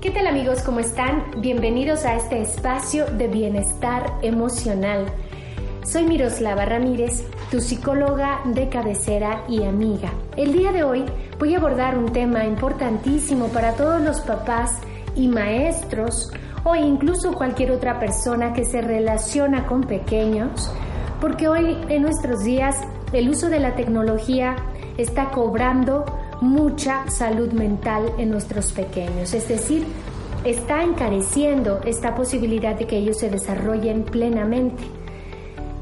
¿Qué tal amigos? ¿Cómo están? Bienvenidos a este espacio de bienestar emocional. Soy Miroslava Ramírez, tu psicóloga de cabecera y amiga. El día de hoy voy a abordar un tema importantísimo para todos los papás y maestros o incluso cualquier otra persona que se relaciona con pequeños, porque hoy en nuestros días el uso de la tecnología está cobrando mucha salud mental en nuestros pequeños, es decir, está encareciendo esta posibilidad de que ellos se desarrollen plenamente.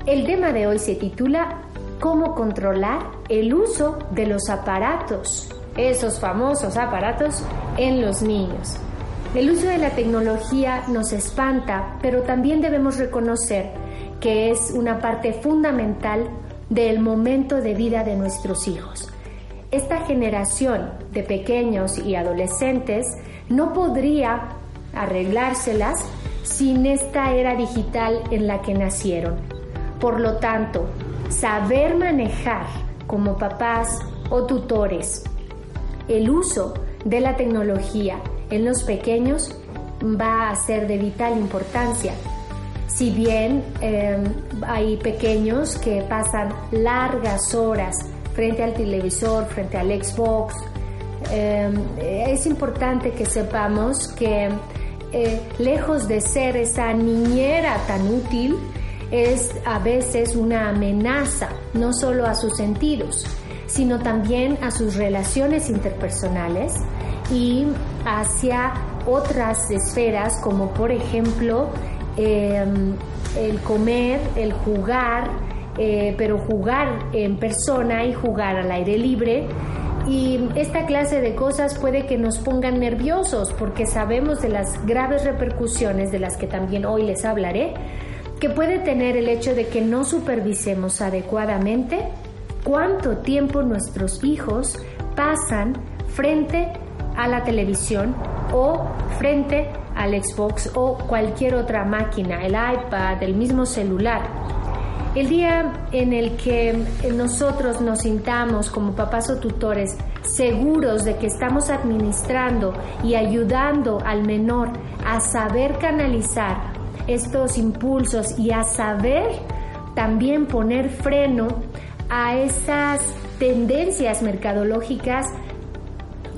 El tema de hoy se titula ¿Cómo controlar el uso de los aparatos? Esos famosos aparatos en los niños. El uso de la tecnología nos espanta, pero también debemos reconocer que es una parte fundamental del momento de vida de nuestros hijos. Esta generación de pequeños y adolescentes no podría arreglárselas sin esta era digital en la que nacieron. Por lo tanto, saber manejar como papás o tutores el uso de la tecnología en los pequeños va a ser de vital importancia. Si bien em, hay pequeños que pasan largas horas frente al televisor, frente al Xbox, em, es importante que sepamos que eh, lejos de ser esa niñera tan útil, es a veces una amenaza, no solo a sus sentidos, sino también a sus relaciones interpersonales y hacia otras esferas como por ejemplo em, el comer, el jugar, eh, pero jugar en persona y jugar al aire libre. Y esta clase de cosas puede que nos pongan nerviosos porque sabemos de las graves repercusiones de las que también hoy les hablaré, que puede tener el hecho de que no supervisemos adecuadamente cuánto tiempo nuestros hijos pasan frente a la televisión o frente al Xbox o cualquier otra máquina, el iPad, el mismo celular. El día en el que nosotros nos sintamos como papás o tutores seguros de que estamos administrando y ayudando al menor a saber canalizar estos impulsos y a saber también poner freno a esas tendencias mercadológicas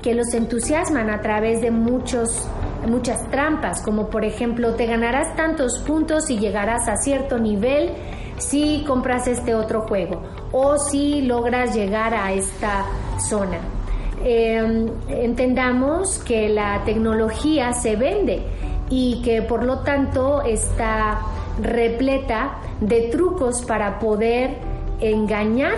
que los entusiasman a través de muchos muchas trampas, como por ejemplo te ganarás tantos puntos y llegarás a cierto nivel si compras este otro juego o si logras llegar a esta zona. Em, entendamos que la tecnología se vende y que por lo tanto está repleta de trucos para poder engañar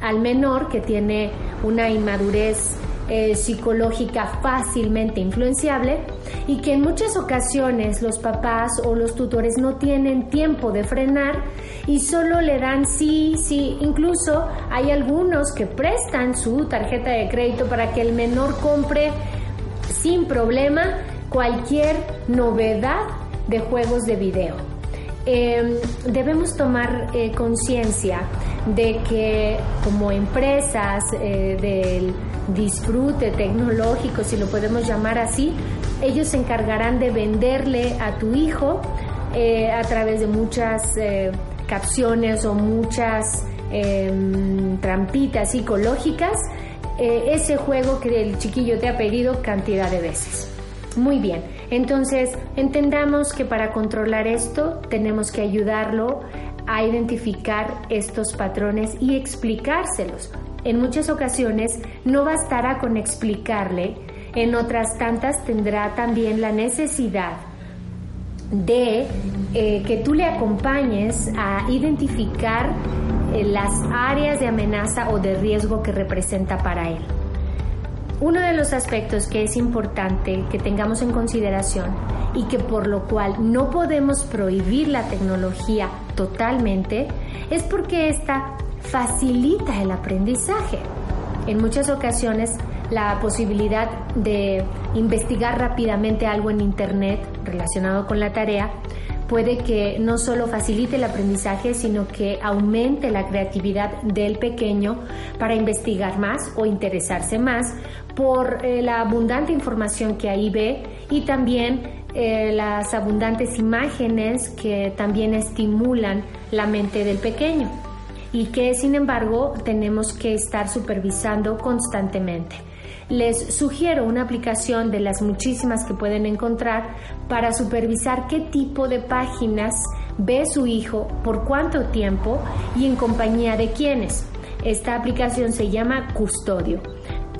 al menor que tiene una inmadurez eh, psicológica fácilmente influenciable y que en muchas ocasiones los papás o los tutores no tienen tiempo de frenar y solo le dan sí, sí, incluso hay algunos que prestan su tarjeta de crédito para que el menor compre sin problema cualquier novedad de juegos de video. Em, debemos tomar eh, conciencia de que como empresas eh, del disfrute tecnológico, si lo podemos llamar así, ellos se encargarán de venderle a tu hijo eh, a través de muchas eh, capciones o muchas em, trampitas psicológicas ese juego que el chiquillo te ha pedido cantidad de veces. Muy bien, entonces entendamos que para controlar esto tenemos que ayudarlo a identificar estos patrones y explicárselos en muchas ocasiones no bastará con explicarle, en otras tantas tendrá también la necesidad de eh, que tú le acompañes a identificar eh, las áreas de amenaza o de riesgo que representa para él. Uno de los aspectos que es importante que tengamos en consideración y que por lo cual no podemos prohibir la tecnología totalmente es porque esta facilita el aprendizaje. En muchas ocasiones la posibilidad de investigar rápidamente algo en Internet relacionado con la tarea puede que no solo facilite el aprendizaje, sino que aumente la creatividad del pequeño para investigar más o interesarse más por eh, la abundante información que ahí ve y también eh, las abundantes imágenes que también estimulan la mente del pequeño y que sin embargo tenemos que estar supervisando constantemente. Les sugiero una aplicación de las muchísimas que pueden encontrar para supervisar qué tipo de páginas ve su hijo, por cuánto tiempo y en compañía de quiénes. Esta aplicación se llama Custodio,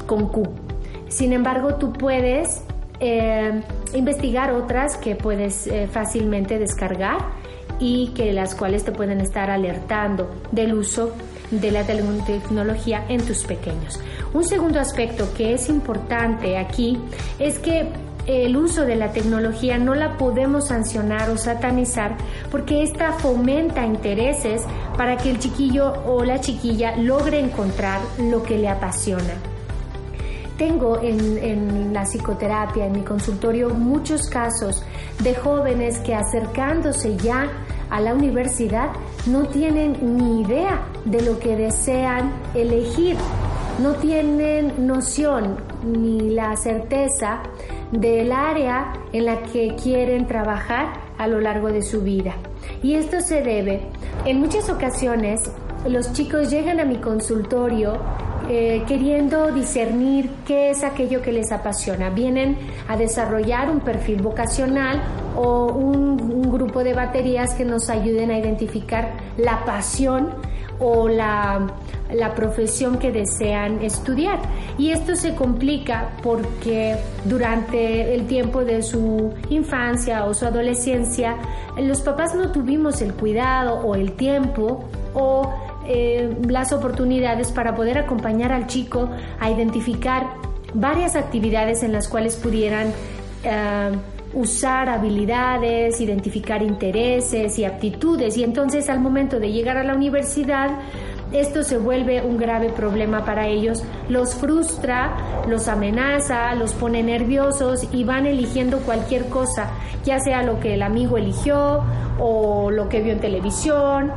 con Q. Sin embargo, tú puedes eh, investigar otras que puedes eh, fácilmente descargar y que las cuales te pueden estar alertando del uso de la tecnología en tus pequeños. Un segundo aspecto que es importante aquí es que el uso de la tecnología no la podemos sancionar o satanizar porque esta fomenta intereses para que el chiquillo o la chiquilla logre encontrar lo que le apasiona. Tengo en, la psicoterapia, en mi consultorio, muchos casos de jóvenes que acercándose ya a la universidad no tienen ni idea de lo que desean elegir, no tienen noción ni la certeza del área en la que quieren trabajar a lo largo de su vida. Y esto se debe, en muchas ocasiones, los chicos llegan a mi consultorio eh, queriendo discernir qué es aquello que les apasiona. Vienen a desarrollar un perfil vocacional o un, grupo de baterías que nos ayuden a identificar la pasión o la, la, profesión que desean estudiar. Y esto se complica porque durante el tiempo de su infancia o su adolescencia, los papás no tuvimos el cuidado o el tiempo o eh, las oportunidades para poder acompañar al chico a identificar varias actividades en las cuales pudieran eh, usar habilidades, identificar intereses y aptitudes. Y entonces al momento de llegar a la universidad esto se vuelve un grave problema para ellos, los frustra, los amenaza, los pone nerviosos y van eligiendo cualquier cosa, ya sea lo que el amigo eligió o lo que vio en televisión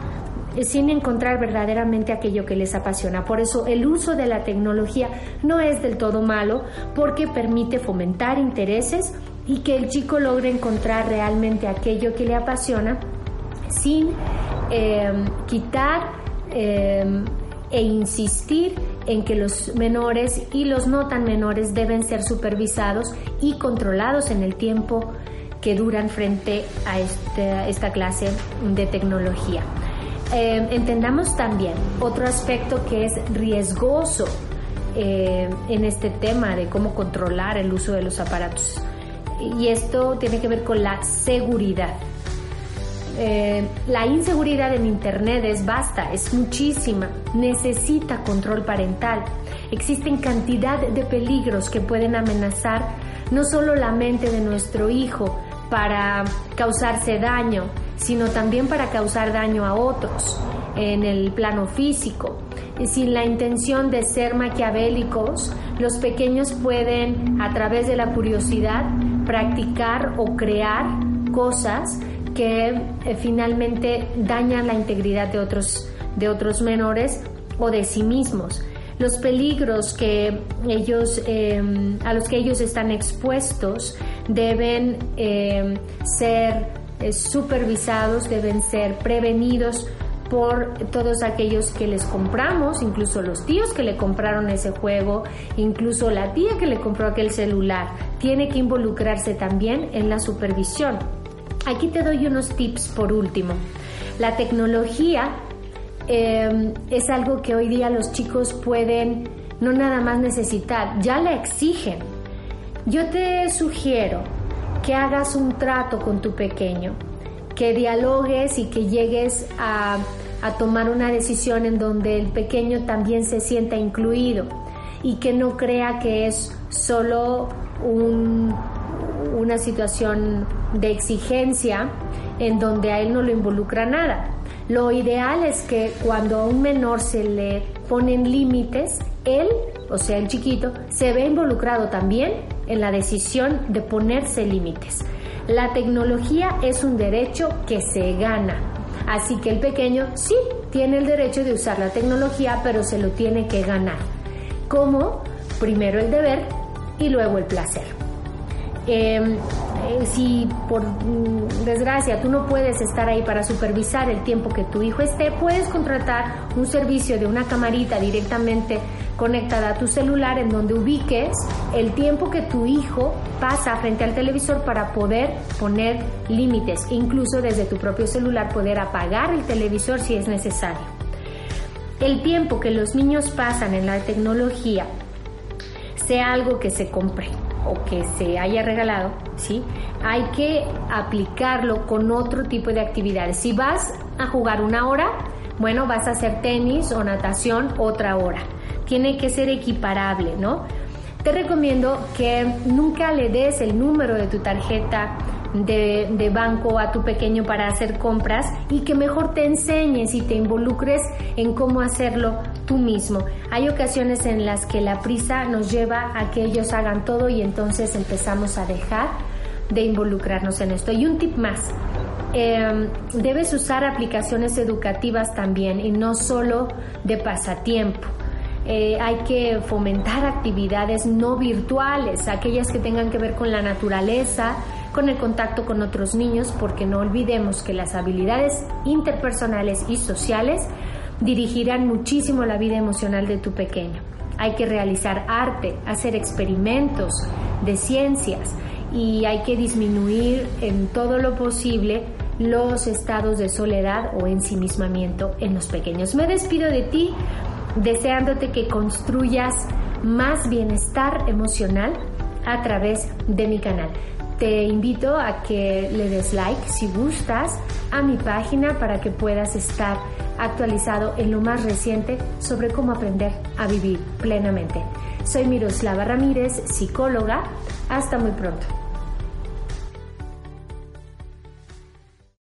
sin encontrar verdaderamente aquello que les apasiona. Por eso el uso de la tecnología no es del todo malo porque permite fomentar intereses y que el chico logre encontrar realmente aquello que le apasiona sin em, quitar em, e insistir en que los menores y los no tan menores deben ser supervisados y controlados en el tiempo que duran frente a este, esta clase de tecnología. Eh, entendamos también otro aspecto que es riesgoso eh, en este tema de cómo controlar el uso de los aparatos. Y esto tiene que ver con la seguridad. Eh, la inseguridad en Internet es vasta, es muchísima, necesita control parental. Existen cantidad de peligros que pueden amenazar no solo la mente de nuestro hijo para causarse daño, sino también para causar daño a otros en el plano físico. Sin la intención de ser maquiavélicos, los pequeños pueden, a través de la curiosidad, practicar o crear cosas que eh, finalmente dañan la integridad de otros, de otros menores o de sí mismos. Los peligros que ellos, em, a los que ellos están expuestos deben em, ser eh, supervisados, deben ser prevenidos por todos aquellos que les compramos, incluso los tíos que le compraron ese juego, incluso la tía que le compró aquel celular, tiene que involucrarse también en la supervisión. Aquí te doy unos tips por último. La tecnología em, es algo que hoy día los chicos pueden no nada más necesitar, ya la exigen. Yo te sugiero que hagas un trato con tu pequeño, que dialogues y que llegues a, tomar una decisión en donde el pequeño también se sienta incluido y que no crea que es solo una situación de exigencia en donde a él no lo involucra nada. Lo ideal es que cuando a un menor se le ponen límites, él, o sea, el chiquito, se ve involucrado también en la decisión de ponerse límites. La tecnología es un derecho que se gana. Así que el pequeño sí tiene el derecho de usar la tecnología, pero se lo tiene que ganar. Como primero el deber y luego el placer. Em, eh, si por mm, desgracia tú no puedes estar ahí para supervisar el tiempo que tu hijo esté, puedes contratar un servicio de una camarita directamente conectada a tu celular en donde ubiques el tiempo que tu hijo pasa frente al televisor para poder poner límites, incluso desde tu propio celular poder apagar el televisor si es necesario. El tiempo que los niños pasan en la tecnología, sea algo que se compre o que se haya regalado, ¿sí? Hay que aplicarlo con otro tipo de actividades. Si vas a jugar una hora, bueno, vas a hacer tenis o natación otra hora. Tiene que ser equiparable, ¿no? Te recomiendo que nunca le des el número de tu tarjeta de, banco a tu pequeño para hacer compras y que mejor te enseñes y te involucres en cómo hacerlo tú mismo. Hay ocasiones en las que la prisa nos lleva a que ellos hagan todo y entonces empezamos a dejar de involucrarnos en esto. Y un tip más. Em, debes usar aplicaciones educativas también y no solo de pasatiempo. Eh, hay que fomentar actividades no virtuales, aquellas que tengan que ver con la naturaleza, con el contacto con otros niños, porque no olvidemos que las habilidades interpersonales y sociales dirigirán muchísimo la vida emocional de tu pequeño. Hay que realizar arte, hacer experimentos de ciencias y hay que disminuir en todo lo posible los estados de soledad o ensimismamiento en los pequeños. Me despido de ti deseándote que construyas más bienestar emocional a través de mi canal. Te invito a que le des like si gustas a mi página para que puedas estar actualizado en lo más reciente sobre cómo aprender a vivir plenamente. Soy Miroslava Ramírez, psicóloga. Hasta muy pronto.